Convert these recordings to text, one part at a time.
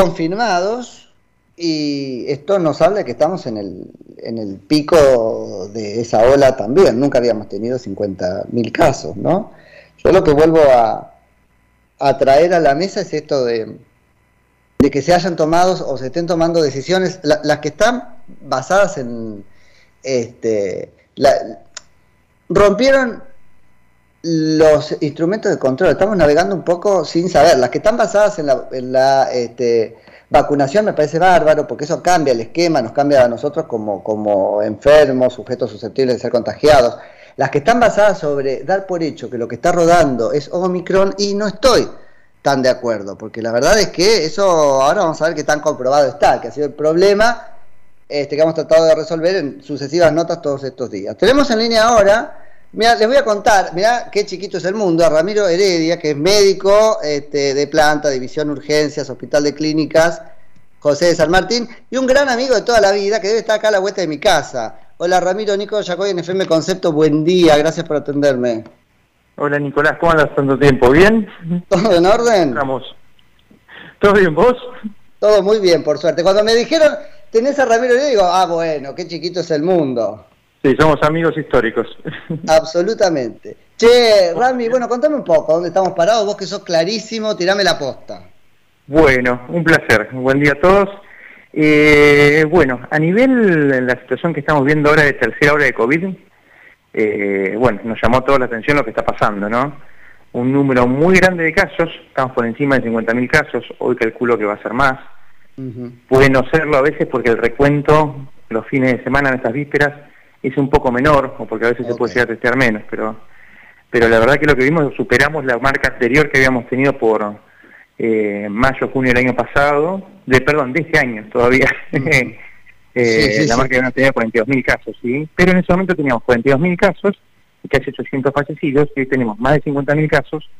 confirmados y esto nos habla de que estamos en el, en el pico de esa ola también. Nunca habíamos tenido 50.000 casos, ¿no? Yo lo que vuelvo a, a traer a la mesa es esto de, de que se hayan tomado o se estén tomando decisiones, las que están basadas en, este, rompieron los instrumentos de control, estamos navegando un poco sin saber, las que están basadas en la, este, vacunación me parece bárbaro, porque eso cambia el esquema, nos cambia a nosotros como, como enfermos, sujetos susceptibles de ser contagiados. Las que están basadas sobre dar por hecho que lo que está rodando es Omicron y no estoy tan de acuerdo, porque la verdad es que eso ahora vamos a ver qué tan comprobado está, que ha sido el problema este, que hemos tratado de resolver en sucesivas notas todos estos días. Tenemos en línea ahora, mira, les voy a contar, mira qué chiquito es el mundo, a Ramiro Heredia, que es médico este, de planta, división urgencias, hospital de clínicas, José de San Martín, y un gran amigo de toda la vida que debe estar acá a la vuelta de mi casa. Hola Ramiro, Nico Yacoy en FM Concepto, buen día, gracias por atenderme. Hola Nicolás, ¿cómo andas tanto tiempo? ¿Bien? ¿Todo en orden? Vamos. ¿Todo bien vos? Todo muy bien, por suerte. Cuando me dijeron, tenés a Ramiro, yo digo, ah, bueno, qué chiquito es el mundo. Sí, somos amigos históricos. Absolutamente. Che, Rami, bueno, contame un poco, ¿dónde estamos parados? Vos que sos clarísimo, tirame la posta. Bueno, un placer. Buen día a todos. Eh, bueno, a nivel la situación que estamos viendo ahora de tercera hora de COVID, eh, bueno, nos llamó toda la atención lo que está pasando, ¿no? Un número muy grande de casos, estamos por encima de 50.000 casos, hoy calculo que va a ser más. Puede no serlo a veces porque el recuento los fines de semana en estas vísperas es un poco menor, o porque a veces se puede llegar a testear menos, pero, pero la verdad que lo que vimos, superamos la marca anterior que habíamos tenido por eh, mayo, junio del año pasado, de perdón, de este año todavía. Eh, la marca no tenía 42.000 casos, ¿sí? Pero en ese momento teníamos 42.000 casos y casi 800 fallecidos, y hoy tenemos más de 50.000 casos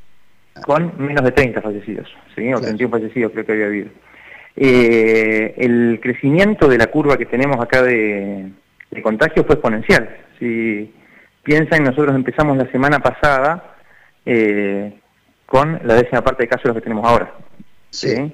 con menos de 30 fallecidos, ¿sí? O 31 fallecidos creo que había habido. Eh, el crecimiento de la curva que tenemos acá de, contagio fue exponencial. Si piensan, nosotros empezamos la semana pasada eh, con la décima parte de casos que tenemos ahora. ¿sí?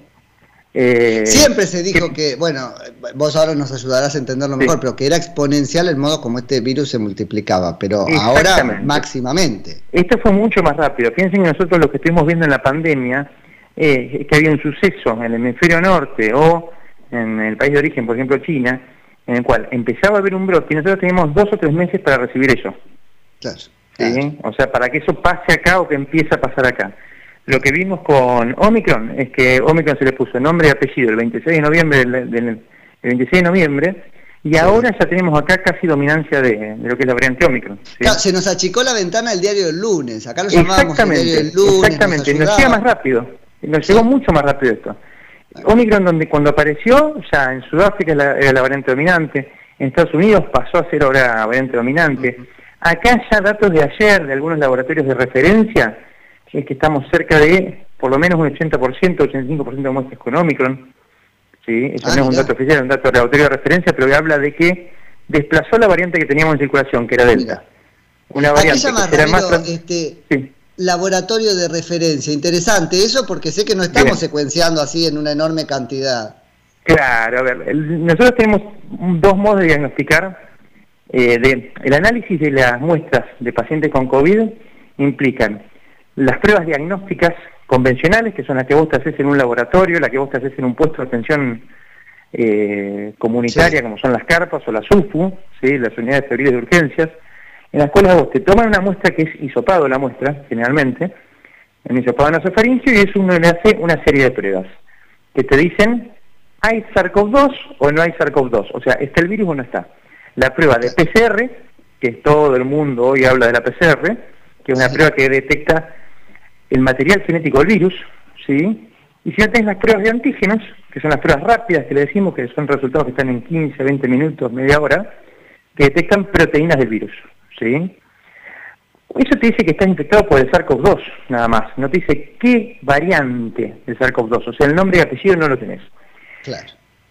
Eh, Siempre se dijo que, bueno, vos ahora nos ayudarás a entenderlo mejor, pero que era exponencial el modo como este virus se multiplicaba, pero ahora máximamente. Esto fue mucho más rápido. Piensen que nosotros lo que estuvimos viendo en la pandemia, eh, que había un suceso en el hemisferio norte o en el país de origen, por ejemplo China, en el cual empezaba a haber un brote y nosotros teníamos dos o tres meses para recibir eso. Claro. O sea, para que eso pase acá o que empiece a pasar acá. Lo que vimos con Omicron es que Omicron se le puso nombre y apellido el 26 de noviembre del, 26 de noviembre y ahora ya tenemos acá casi dominancia de, lo que es la variante Omicron. se nos achicó la ventana el diario del lunes, acá lo llamábamos el diario del lunes. Exactamente, nos, llega más rápido, nos llegó mucho más rápido esto. Omicron donde cuando apareció, ya en Sudáfrica era la, variante dominante, en Estados Unidos pasó a ser ahora variante dominante. Acá ya datos de ayer de algunos laboratorios de referencia es que estamos cerca de por lo menos un 80%, 85% de muestras con Omicron. ¿sí? Eso no es un dato oficial, es un dato laboratorio de referencia, pero que habla de que desplazó la variante que teníamos en circulación, que era Delta. Una variante que más... este, laboratorio de referencia. Interesante eso porque sé que no estamos secuenciando así en una enorme cantidad. Claro, a ver, nosotros tenemos dos modos de diagnosticar. Eh, de, el análisis de las muestras de pacientes con COVID implican las pruebas diagnósticas convencionales, que son las que vos te haces en un laboratorio, las que vos te haces en un puesto de atención eh, comunitaria, como son las carpas o las UFU, ¿sí? las unidades febriles de urgencias, en las cuales vos te toman una muestra que es hisopado la muestra, generalmente, en hisopado nasofaringeo, y es uno le hace una serie de pruebas que te dicen, ¿hay SARS-CoV-2 o no hay SARS-CoV-2? O sea, ¿está el virus o no está? La prueba de PCR, que todo el mundo hoy habla de la PCR, que es una prueba que detecta el material genético del virus, ¿sí? Y si no tenés las pruebas de antígenos, que son las pruebas rápidas que le decimos, que son resultados que están en 15, 20 minutos, media hora, que detectan proteínas del virus, ¿sí? Eso te dice que estás infectado por el SARS-CoV-2, nada más. No te dice qué variante del SARS-CoV-2, o sea, el nombre y apellido no lo tenés. Claro.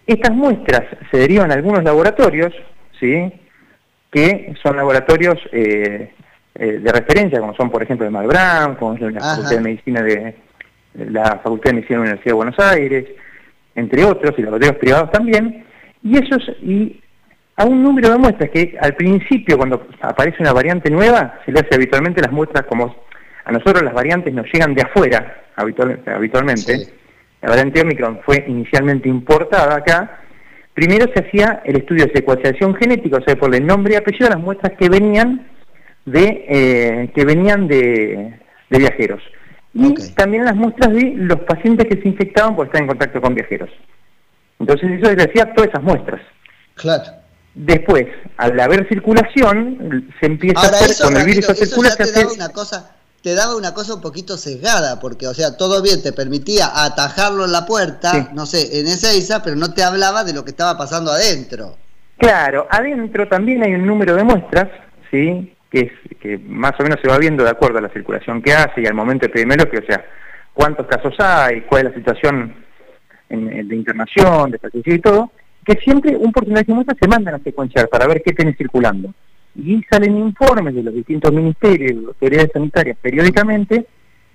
Estas muestras se derivan a algunos laboratorios, ¿sí? Que son laboratorios eh, eh, de referencia, como son por ejemplo el Malbrán, como es la Facultad de Medicina de la Facultad de Medicina de la Universidad de Buenos Aires, entre otros, y laboratorios privados también, y esos, y a un número de muestras que al principio, cuando aparece una variante nueva, se le hace habitualmente las muestras como a nosotros las variantes nos llegan de afuera habitualmente. La variante Omicron fue inicialmente importada acá. Primero se hacía el estudio de secuenciación genética, o sea, por el nombre y apellido de las muestras que venían de eh, que venían de, viajeros. Y también las muestras de los pacientes que se infectaban por estar en contacto con viajeros. Entonces eso se hacía todas esas muestras. Claro. Después, al haber circulación, se empieza a hacer, con el virus circula, se hace... Una cosa, te daba una cosa un poquito sesgada, porque, o sea, todo bien, te permitía atajarlo en la puerta, no sé, en Ezeiza, pero no te hablaba de lo que estaba pasando adentro. Claro, adentro también hay un número de muestras, ¿sí? Que, es, que más o menos se va viendo de acuerdo a la circulación que hace y al momento epidemiológico, o sea, cuántos casos hay, cuál es la situación de internación, de fallecido y todo, que siempre un porcentaje de muestras se mandan a secuenciar para ver qué tiene circulando y salen informes de los distintos ministerios y autoridades sanitarias periódicamente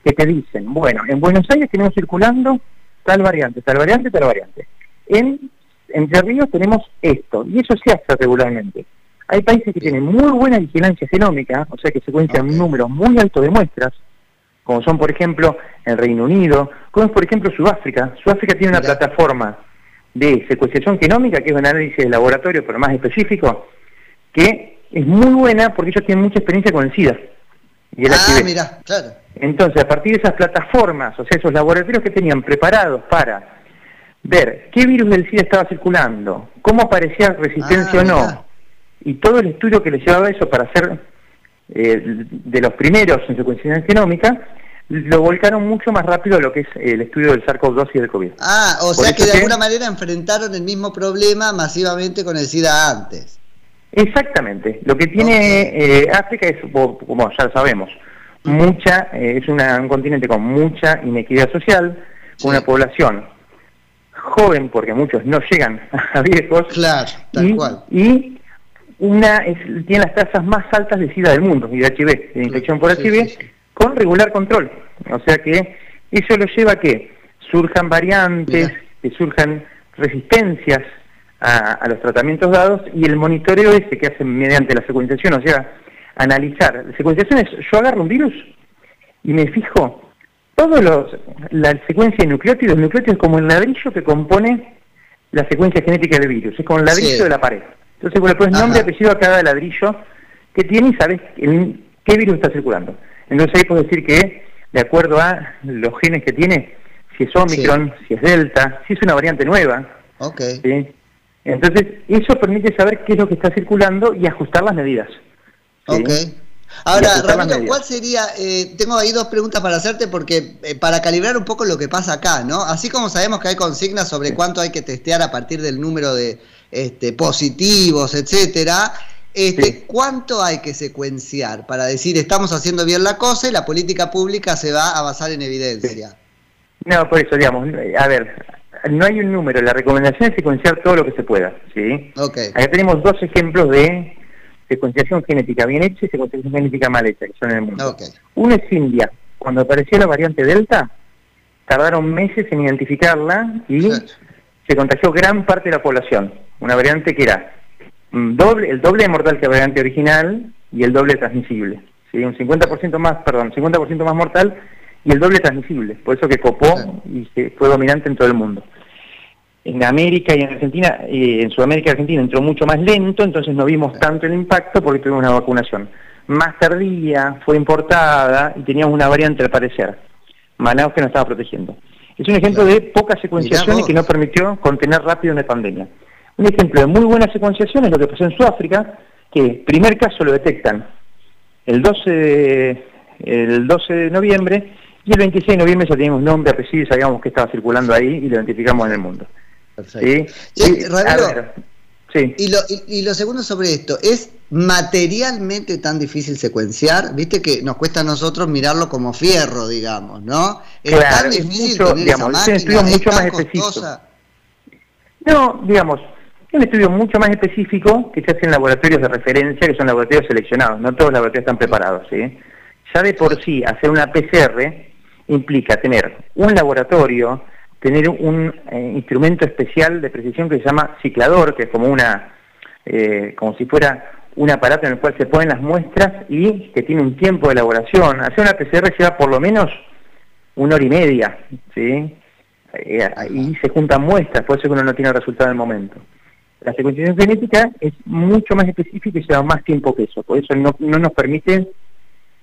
que te dicen, bueno, en Buenos Aires tenemos circulando tal variante, tal variante, tal variante. En Entre Ríos tenemos esto, y eso se hace regularmente. Hay países que tienen muy buena vigilancia genómica, o sea que se cuentan un número muy alto de muestras, como son por ejemplo el Reino Unido, como es por ejemplo Sudáfrica. Sudáfrica tiene una plataforma de secuenciación genómica, que es un análisis de laboratorio, pero más específico, que es muy buena porque ellos tienen mucha experiencia con el SIDA. Y el ah, claro. Entonces, a partir de esas plataformas, o sea, esos laboratorios que tenían preparados para ver qué virus del SIDA estaba circulando, cómo aparecía resistencia ah, o no, y todo el estudio que les llevaba eso para hacer eh, de los primeros en secuenciación genómica, lo volcaron mucho más rápido a lo que es el estudio del SARS-CoV-2 y del COVID. Ah, o sea que de alguna manera enfrentaron el mismo problema masivamente con el SIDA antes. Exactamente. Lo que tiene eh, África es, como ya lo sabemos, mucha, eh, es un continente con mucha inequidad social, una población joven, porque muchos no llegan a viejos, claro, tal y, cual. y una tiene las tasas más altas de SIDA del mundo y de HIV, de infección por HIV, con regular control. O sea que eso lo lleva a que surjan variantes, que surjan resistencias a, los tratamientos dados y el monitoreo ese que hacen mediante la secuenciación, o sea, analizar. La secuenciación es, yo agarro un virus y me fijo todos los, la secuencia de nucleótidos, el nucleótido es como el ladrillo que compone la secuencia genética del virus, es como el ladrillo de la pared. Entonces vos le pones nombre y apellido a cada ladrillo que tiene y sabes qué virus está circulando. Entonces ahí puedes decir que, de acuerdo a los genes que tiene, si es Omicron, si es Delta, si es una variante nueva, okay. Entonces, eso permite saber qué es lo que está circulando y ajustar las medidas. Ok. Ahora, Ramiro, ¿cuál sería? Eh, tengo ahí dos preguntas para hacerte porque eh, para calibrar un poco lo que pasa acá, ¿no? Así como sabemos que hay consignas sobre cuánto hay que testear a partir del número de este, positivos, etcétera, este, ¿cuánto hay que secuenciar para decir estamos haciendo bien la cosa y la política pública se va a basar en evidencia? No, por eso, digamos, a ver, no hay un número, la recomendación es secuenciar todo lo que se pueda, ¿sí? Okay. Acá tenemos dos ejemplos de secuenciación genética bien hecha y secuenciación genética mal hecha, que son en el mundo. Uno es India. Cuando apareció la variante Delta, tardaron meses en identificarla y se contagió gran parte de la población. Una variante que era doble, el doble de mortal que la variante original y el doble transmisible. ¿sí? Un 50% más, perdón, 50% más mortal y el doble transmisible, por eso que copó y fue dominante en todo el mundo. En América y en Argentina, eh, en Sudamérica y Argentina entró mucho más lento, entonces no vimos tanto el impacto porque tuvimos una vacunación más tardía, fue importada y teníamos una variante al parecer, Manaus que nos estaba protegiendo. Es un ejemplo de poca secuenciación y que no permitió contener rápido una pandemia. Un ejemplo de muy buena secuenciación es lo que pasó en Sudáfrica, que primer caso lo detectan el 12 de, el 12 de noviembre y el 26 de noviembre ya teníamos nombre, apellido y sabíamos que estaba circulando ahí y lo identificamos en el mundo. Perfecto. ¿Sí? Sí, Y, lo, y, lo segundo sobre esto, ¿es materialmente tan difícil secuenciar? Viste que nos cuesta a nosotros mirarlo como fierro, digamos, ¿no? Es tan difícil mucho, digamos, es mucho más específico. No, digamos, es un estudio mucho más específico que se hace en laboratorios de referencia, que son laboratorios seleccionados, no todos los laboratorios están preparados, ¿sí? Ya de por sí, hacer una PCR implica tener un laboratorio tener un eh, instrumento especial de precisión que se llama ciclador, que es como una, eh, como si fuera un aparato en el cual se ponen las muestras y que tiene un tiempo de elaboración. Hacer una PCR lleva por lo menos una hora y media, ¿sí? Eh, y se juntan muestras, por eso que uno no tiene el resultado en el momento. La secuenciación genética es mucho más específica y lleva más tiempo que eso, por eso no, no nos permite,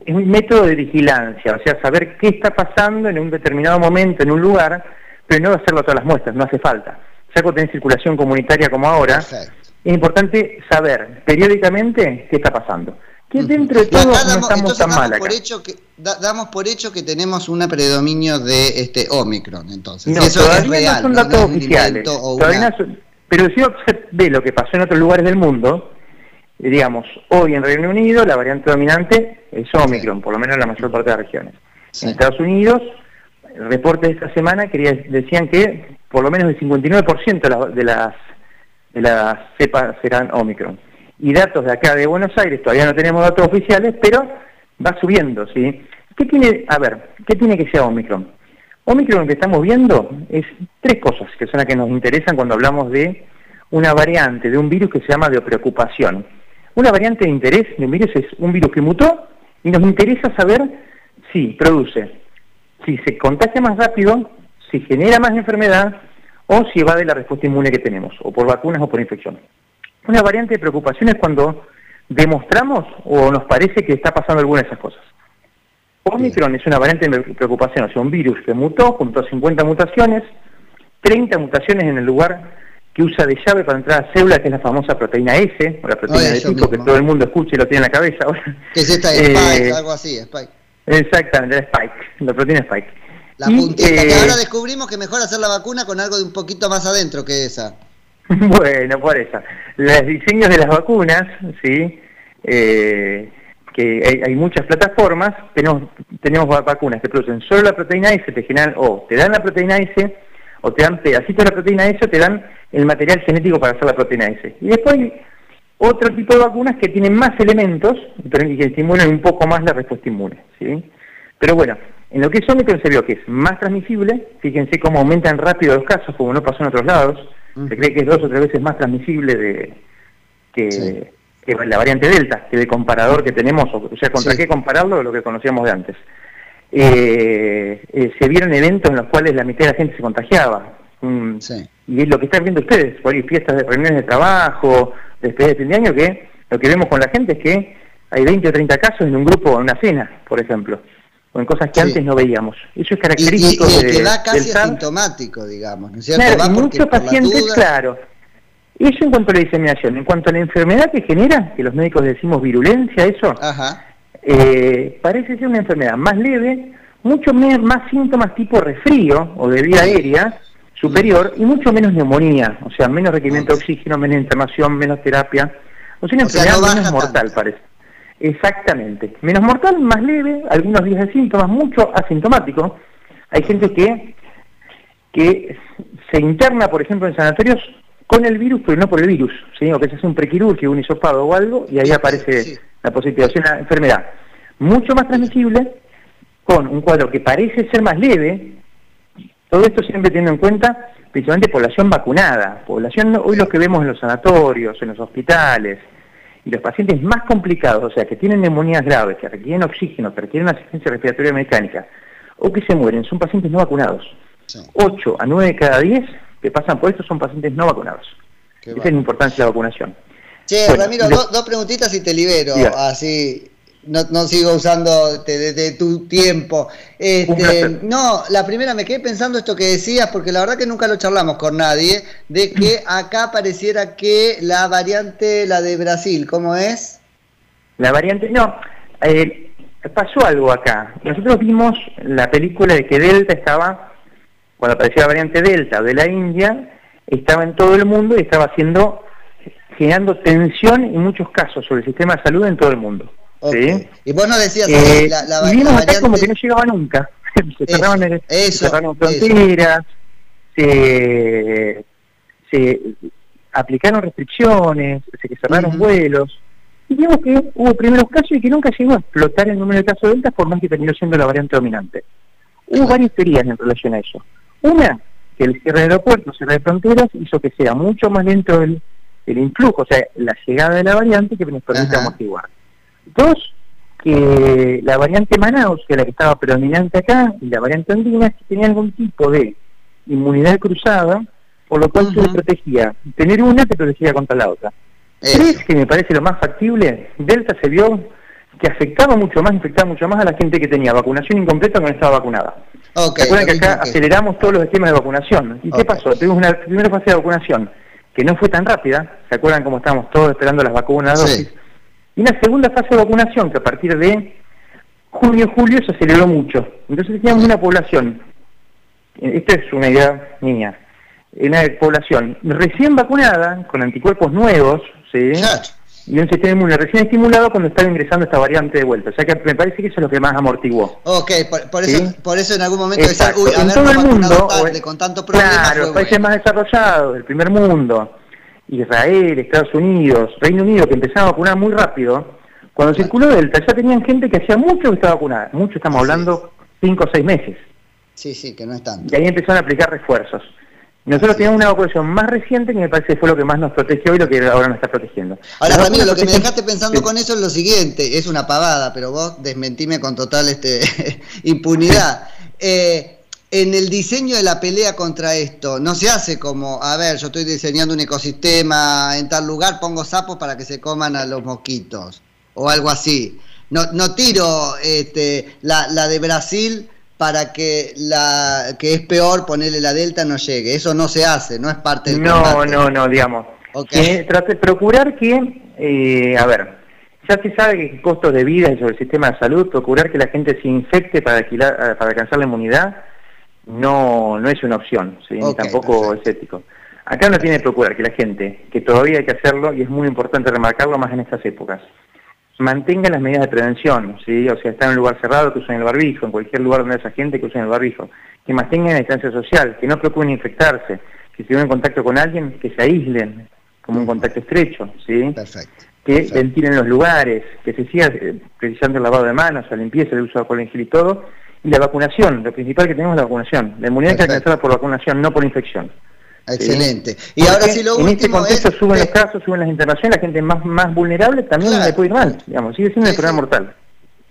es un método de vigilancia, o sea, saber qué está pasando en un determinado momento, en un lugar, pero no hacerlo a todas las muestras, no hace falta. Ya cuando tenés circulación comunitaria como ahora, es importante saber periódicamente qué está pasando. Que dentro de todo no estamos tan mal Por hecho que, damos por hecho que tenemos un predominio de este Omicron, entonces. No, eso es real, no son datos oficiales. Pero si usted ve lo que pasó en otros lugares del mundo, digamos, hoy en Reino Unido la variante dominante es Omicron, por lo menos en la mayor parte de las regiones. En Estados Unidos el reporte de esta semana quería, decían que por lo menos el 59% de las, de las cepas serán Omicron. Y datos de acá de Buenos Aires, todavía no tenemos datos oficiales, pero va subiendo, ¿sí? ¿Qué tiene, a ver, qué tiene que ser Omicron? Omicron que estamos viendo es tres cosas que son las que nos interesan cuando hablamos de una variante de un virus que se llama de preocupación. Una variante de interés de un virus es un virus que mutó y nos interesa saber si produce si se contagia más rápido, si genera más enfermedad o si evade la respuesta inmune que tenemos, o por vacunas o por infección. Una variante de preocupación es cuando demostramos o nos parece que está pasando alguna de esas cosas. Omicron es una variante de preocupación, o sea, un virus que mutó junto a 50 mutaciones, 30 mutaciones en el lugar que usa de llave para entrar a células, que es la famosa proteína S, o la proteína de tipo que todo el mundo escucha y lo tiene en la cabeza. Que es esta Spike, eh, algo así, Spike. Exactamente, la Spike, la proteína Spike. La puntita, que ahora descubrimos que mejor hacer la vacuna con algo de un poquito más adentro que esa. bueno, por eso. Los diseños de las vacunas, sí, eh, que hay, muchas plataformas, tenemos, tenemos vacunas que producen solo la proteína S, te generan, o te dan la proteína S, o te dan pedacitos de la proteína S, o te dan el material genético para hacer la proteína S. Y después otro tipo de vacunas que tienen más elementos pero que estimulan un poco más la respuesta inmune. ¿sí? Pero bueno, en lo que es Omicron se vio que es más transmisible, fíjense cómo aumentan rápido los casos, como no pasó en otros lados, se cree que es dos o tres veces más transmisible de, que, la variante Delta, que el comparador que tenemos, o sea, ¿contra qué compararlo? Lo que conocíamos de antes. Eh, eh, se vieron eventos en los cuales la mitad de la gente se contagiaba. Y es lo que están viendo ustedes, por ahí fiestas de reuniones de trabajo, después de fin de año, que lo que vemos con la gente es que hay 20 o 30 casos en un grupo, en una cena, por ejemplo, o en cosas que antes no veíamos. Eso es característico y, y, y que da casi asintomático, digamos, ¿no es cierto? Claro, muchos pacientes, claro. Eso en cuanto a la diseminación. En cuanto a la enfermedad que genera, que los médicos decimos virulencia, eso, Eh, parece ser una enfermedad más leve, mucho más síntomas tipo resfrío o de vía aérea, superior y mucho menos neumonía, o sea, menos requerimiento de oxígeno, menos inflamación, menos terapia. O sea, una enfermedad menos mortal parece. Exactamente. Menos mortal, más leve, algunos días de síntomas, mucho asintomático. Hay gente que, que se interna, por ejemplo, en sanatorios con el virus, pero no por el virus, ¿sí? o que se hace un prequirúrgico, un hisopado o algo, y ahí aparece la positividad, o una enfermedad mucho más transmisible, con un cuadro que parece ser más leve, todo esto siempre teniendo en cuenta principalmente población vacunada, población hoy los que vemos en los sanatorios, en los hospitales, y los pacientes más complicados, o sea, que tienen neumonías graves, que requieren oxígeno, que requieren asistencia respiratoria mecánica, o que se mueren, son pacientes no vacunados. 8 a 9 de cada 10 que pasan por esto son pacientes no vacunados. Esa es la importancia de la vacunación. Che, Ramiro, dos preguntitas y te libero, así no, no sigo usando de, tu tiempo. Este, no, la primera me quedé pensando esto que decías, porque la verdad que nunca lo charlamos con nadie, de que acá pareciera que la variante, la de Brasil, ¿cómo es? La variante, no, eh, pasó algo acá. Nosotros vimos la película de que Delta estaba, cuando apareció la variante Delta de la India, estaba en todo el mundo y estaba haciendo, generando tensión en muchos casos sobre el sistema de salud en todo el mundo. Y vos no decías eh, la, la, vimos variante... como que no llegaba nunca. se cerraron, fronteras, se, se, aplicaron restricciones, se cerraron vuelos. Y vimos que hubo primeros casos y que nunca llegó a explotar el número de casos de ventas por más que terminó siendo la variante dominante. Hubo varias teorías en relación a eso. Una, que el cierre de aeropuertos, cierre de fronteras, hizo que sea mucho más lento el, el influjo, o sea, la llegada de la variante que nos permite amortiguar. Dos, que la variante Manaus, que es la que estaba predominante acá, y la variante andina, que tenía algún tipo de inmunidad cruzada, por lo cual se protegía. Tener una te protegía contra la otra. Tres, que me parece lo más factible, Delta se vio que afectaba mucho más, infectaba mucho más a la gente que tenía vacunación incompleta cuando estaba vacunada. Okay, ¿Se acuerdan que acá aceleramos todos los esquemas de vacunación? ¿Y qué pasó? Tuvimos una primera fase de vacunación que no fue tan rápida, ¿se acuerdan cómo estábamos todos esperando las vacunas dosis? Y una segunda fase de vacunación que a partir de junio, julio se aceleró mucho. Entonces teníamos una población, esta es una idea mía, una población recién vacunada, con anticuerpos nuevos, ¿sí? Y un sistema inmune recién estimulado cuando estaba ingresando esta variante de vuelta. O sea que me parece que eso es lo que más amortiguó. Ok, por, eso, por eso en algún momento decía, uy, en todo el mundo, con tanto problema. Claro, los países más desarrollados, el primer mundo, Israel, Estados Unidos, Reino Unido, que empezaron a vacunar muy rápido, cuando circuló Delta ya tenían gente que hacía mucho que estaba vacunada, mucho estamos hablando, cinco o seis meses. Sí, sí, que no es tanto. Y ahí empezaron a aplicar refuerzos. Nosotros teníamos una vacunación más reciente que me parece que fue lo que más nos protegió y lo que ahora nos está protegiendo. Ahora, Ramiro, lo que me dejaste pensando con eso es lo siguiente, es una pavada, pero vos desmentime con total este impunidad. Eh, en el diseño de la pelea contra esto, no se hace como, a ver, yo estoy diseñando un ecosistema en tal lugar, pongo sapos para que se coman a los mosquitos, o algo así. No, no tiro este, la, la de Brasil para que la que es peor ponerle la delta no llegue. Eso no se hace, no es parte del No, no, no, digamos. Okay. trate, procurar que, eh, a ver, ya se sabe que costos de vida y sobre el sistema de salud, procurar que la gente se infecte para, alquilar, para alcanzar la inmunidad no, no es una opción, ¿sí? tampoco es ético. Acá no tiene que procurar que la gente, que todavía hay que hacerlo, y es muy importante remarcarlo más en estas épocas, mantengan las medidas de prevención, ¿sí? o sea, estar en un lugar cerrado que usen el barbijo, en cualquier lugar donde haya gente que usen el barbijo, que mantengan la distancia social, que no preocupen infectarse, que si tienen contacto con alguien, que se aíslen como un contacto estrecho, ¿sí? Perfecto. Que ventilen los lugares, que se siga eh, precisando el lavado de manos, la limpieza, el uso de alcohol en gel y todo, y la vacunación, lo principal que tenemos es la vacunación. La inmunidad que alcanzada por vacunación, no por infección. Excelente. Y ahora sí lo en este contexto suben los casos, suben las internaciones, la gente más, más vulnerable también le puede ir mal, digamos, sigue siendo el problema mortal.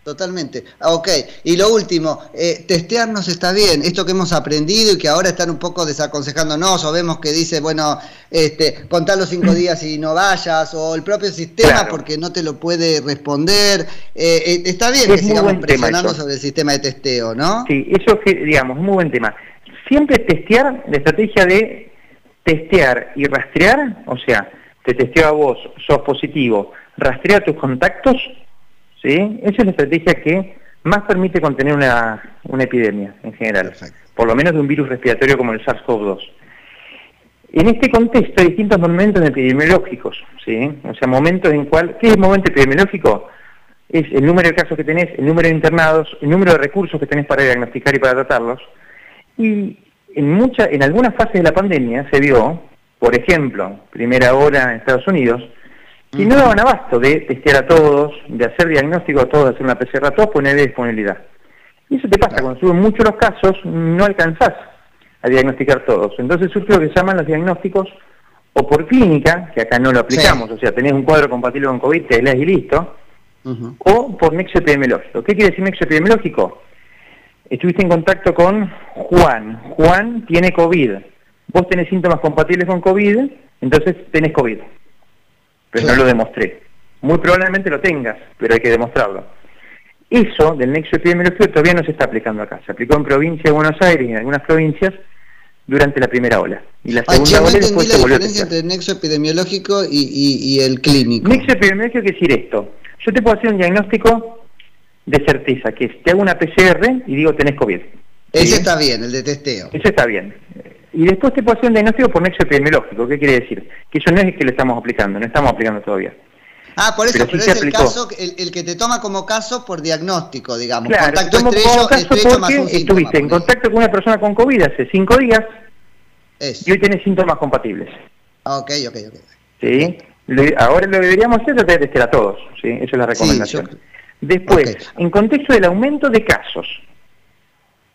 Totalmente. Ah, ok. Y lo último, eh, testearnos está bien. Esto que hemos aprendido y que ahora están un poco desaconsejándonos, o vemos que dice, bueno, este, contar los cinco días y no vayas, o el propio sistema porque no te lo puede responder. Eh, eh, está bien que sigamos presionando sobre el sistema de testeo, ¿no? Sí, eso es, digamos, muy buen tema. Siempre testear la estrategia de testear y rastrear, o sea, te testeo a vos, sos positivo, rastrea tus contactos, ¿sí? Esa es la estrategia que más permite contener una, una epidemia en general, por lo menos de un virus respiratorio como el SARS-CoV-2. En este contexto hay distintos momentos epidemiológicos, ¿sí? O sea, momentos en cual, ¿qué es el momento epidemiológico? Es el número de casos que tenés, el número de internados, el número de recursos que tenés para diagnosticar y para tratarlos, y en, mucha, en algunas fases de la pandemia se vio, por ejemplo, primera hora en Estados Unidos, que no daban abasto de testear a todos, de hacer diagnóstico a todos, de hacer una PCR a todos, poner disponibilidad. Y eso te pasa, cuando suben mucho los casos, no alcanzás a diagnosticar todos. Entonces surge lo que se llaman los diagnósticos o por clínica, que acá no lo aplicamos, o sea, tenés un cuadro compatible con COVID, te lees y listo, o por nexo epidemiológico. ¿Qué quiere decir nexo epidemiológico? Estuviste en contacto con Juan. Juan tiene COVID. Vos tenés síntomas compatibles con COVID, entonces tenés COVID. Pero no lo demostré. Muy probablemente lo tengas, pero hay que demostrarlo. Eso del nexo epidemiológico todavía no se está aplicando acá. Se aplicó en provincia de Buenos Aires y en algunas provincias durante la primera ola. Y la segunda ola después la diferencia entre el nexo epidemiológico y, y el clínico. Nexo epidemiológico quiere decir esto. Yo te puedo hacer un diagnóstico de certeza, que es, te hago una PCR y digo tenés COVID. Ese está bien, el de testeo. Ese está bien. Y después te puedo hacer un diagnóstico por nexo epidemiológico. ¿Qué quiere decir? Que eso no es que lo estamos aplicando, no estamos aplicando todavía. Ah, por eso, pero, es el caso, el, que te toma como caso por diagnóstico, digamos. contacto estrecho, estrecho más un Estuviste en contacto con una persona con COVID hace cinco días y hoy tenés síntomas compatibles. Ah, ok, ok, ok. ¿Sí? ahora lo que deberíamos hacer es testear a todos, ¿sí? Esa es la recomendación. Después, en contexto del aumento de casos,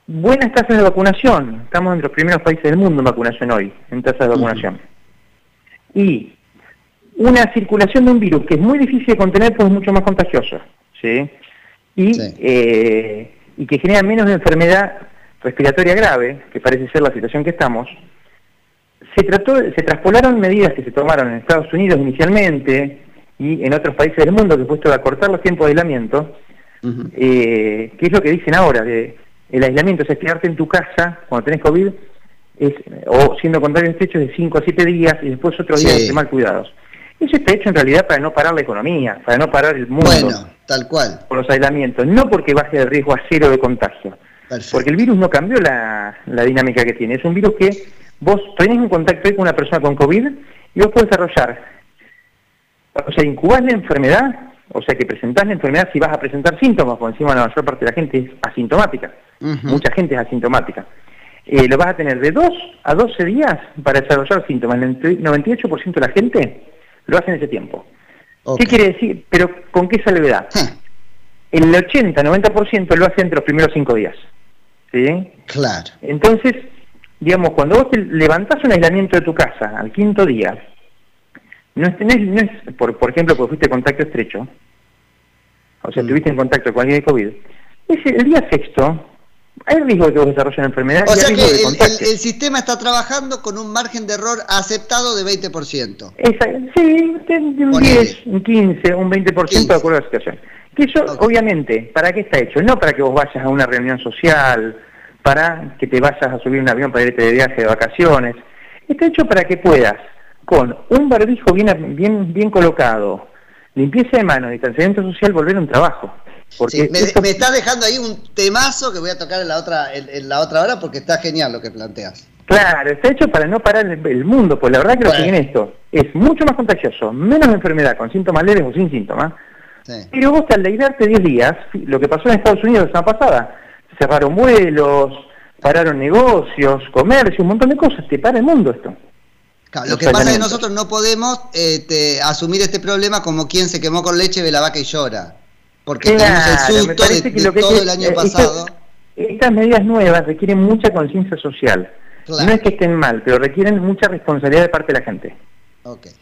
buenas tasas de vacunación. Estamos entre los primeros países del mundo en vacunación hoy, en tasas de vacunación. Y una circulación de un virus que es muy difícil de contener pues es mucho más contagioso. ¿sí? Y, eh, y que genera menos enfermedad respiratoria grave, que parece ser la situación que estamos, se, trató, se traspolaron medidas que se tomaron en Estados Unidos inicialmente y en otros países del mundo que puesto a acortar los tiempos de aislamiento, eh, que es lo que dicen ahora, de el aislamiento, o sea, quedarte en tu casa cuando tenés COVID, es, o siendo contrario hecho de 5 a 7 días y después otros días de mal cuidados. Eso está hecho en realidad para no parar la economía, para no parar el mundo. Bueno, tal cual. Por los aislamientos, no porque baje el riesgo a cero de contagio. Porque el virus no cambió la, dinámica que tiene. Es un virus que vos tenés un contacto con una persona con COVID y vos podés desarrollar, o sea, incubás la enfermedad, o sea, que presentás la enfermedad si vas a presentar síntomas, por encima la mayor parte de la gente es asintomática. Mucha gente es asintomática. Eh, lo vas a tener de 2 a 12 días para desarrollar síntomas. El 98% de la gente lo hace en ese tiempo. ¿Qué quiere decir? Pero ¿con qué salvedad? El 80-90% lo hace entre los primeros 5 días. ¿Sí? Claro. Entonces, digamos, cuando vos levantás un aislamiento de tu casa al quinto día, no es, no es, por, por ejemplo, porque fuiste contacto estrecho, o sea, mm. tuviste en contacto con alguien de COVID, es el día sexto, hay riesgo de que vos desarrolles una enfermedad. O sea que el, sistema está trabajando con un margen de error aceptado de 20%. sí, un 10, un 15, un 20% de acuerdo a la situación. Que eso, obviamente, ¿para qué está hecho? No para que vos vayas a una reunión social, para que te vayas a subir un avión para irte de viaje de vacaciones. Está hecho para que puedas, con un barbijo bien, bien, bien colocado, limpieza de manos, distanciamiento social, volver a un trabajo. Porque me, está dejando ahí un temazo que voy a tocar en la otra en, la otra hora porque está genial lo que planteas. Claro, está hecho para no parar el, mundo, pues la verdad que lo que esto es mucho más contagioso, menos enfermedad con síntomas leves o sin síntomas. Pero vos al aislarte 10 días, lo que pasó en Estados Unidos la semana pasada, cerraron vuelos, pararon negocios, comercio, un montón de cosas, te para el mundo esto. Lo que pasa es que nosotros no podemos este, asumir este problema como quien se quemó con leche, ve la vaca y llora porque tenemos el susto de, todo el año eh, pasado. estas medidas nuevas requieren mucha conciencia social. No es que estén mal, pero requieren mucha responsabilidad de parte de la gente.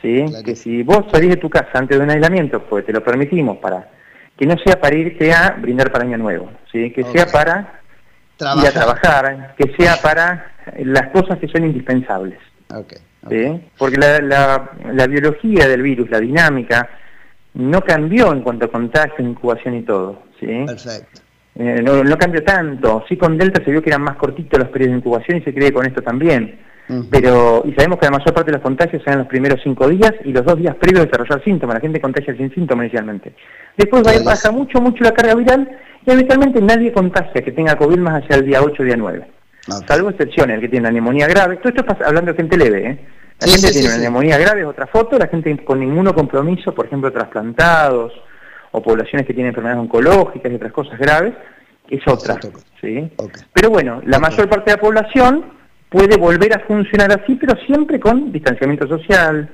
¿Sí? Que si vos salís de tu casa antes de un aislamiento, pues te lo permitimos para que no sea para irte a brindar para año nuevo, ¿sí? que sea para ir a trabajar, que sea para las cosas que son indispensables. ¿Sí? Porque la, la, la biología del virus, la dinámica, no cambió en cuanto a contagio, incubación y todo. ¿sí? Perfecto. Eh, no, cambió tanto. Sí, con Delta se vio que eran más cortitos los periodos de incubación y se cree con esto también. Pero, y sabemos que la mayor parte de los contagios se dan los primeros cinco días y los dos días previos de desarrollar síntomas. La gente contagia sin síntomas inicialmente. Después baja mucho, mucho la carga viral y habitualmente nadie contagia que tenga COVID más allá del día 8 o día 9. Salvo excepciones, el que tiene una neumonía grave. Todo esto está hablando de gente leve, ¿eh? La gente tiene una neumonía grave, es otra foto, la gente con ninguno compromiso, por ejemplo, trasplantados o poblaciones que tienen enfermedades oncológicas y otras cosas graves, es otra. ¿sí? Pero bueno, la mayor parte de la población puede volver a funcionar así, pero siempre con distanciamiento social,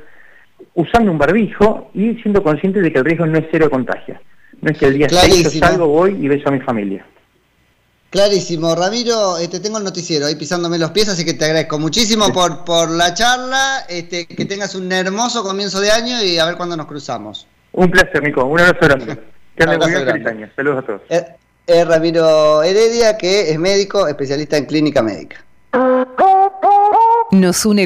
usando un barbijo y siendo consciente de que el riesgo no es cero de contagio. No es que el día 6 yo salgo, voy y beso a mi familia. Clarísimo, Ramiro, este, tengo el noticiero ahí pisándome los pies, así que te agradezco muchísimo por, por la charla, este, que tengas un hermoso comienzo de año y a ver cuándo nos cruzamos. Un placer, Nico, un abrazo grande. Que muy bien, feliz año. Saludos a todos. Es, es Ramiro Heredia, que es médico, especialista en clínica médica. Nos une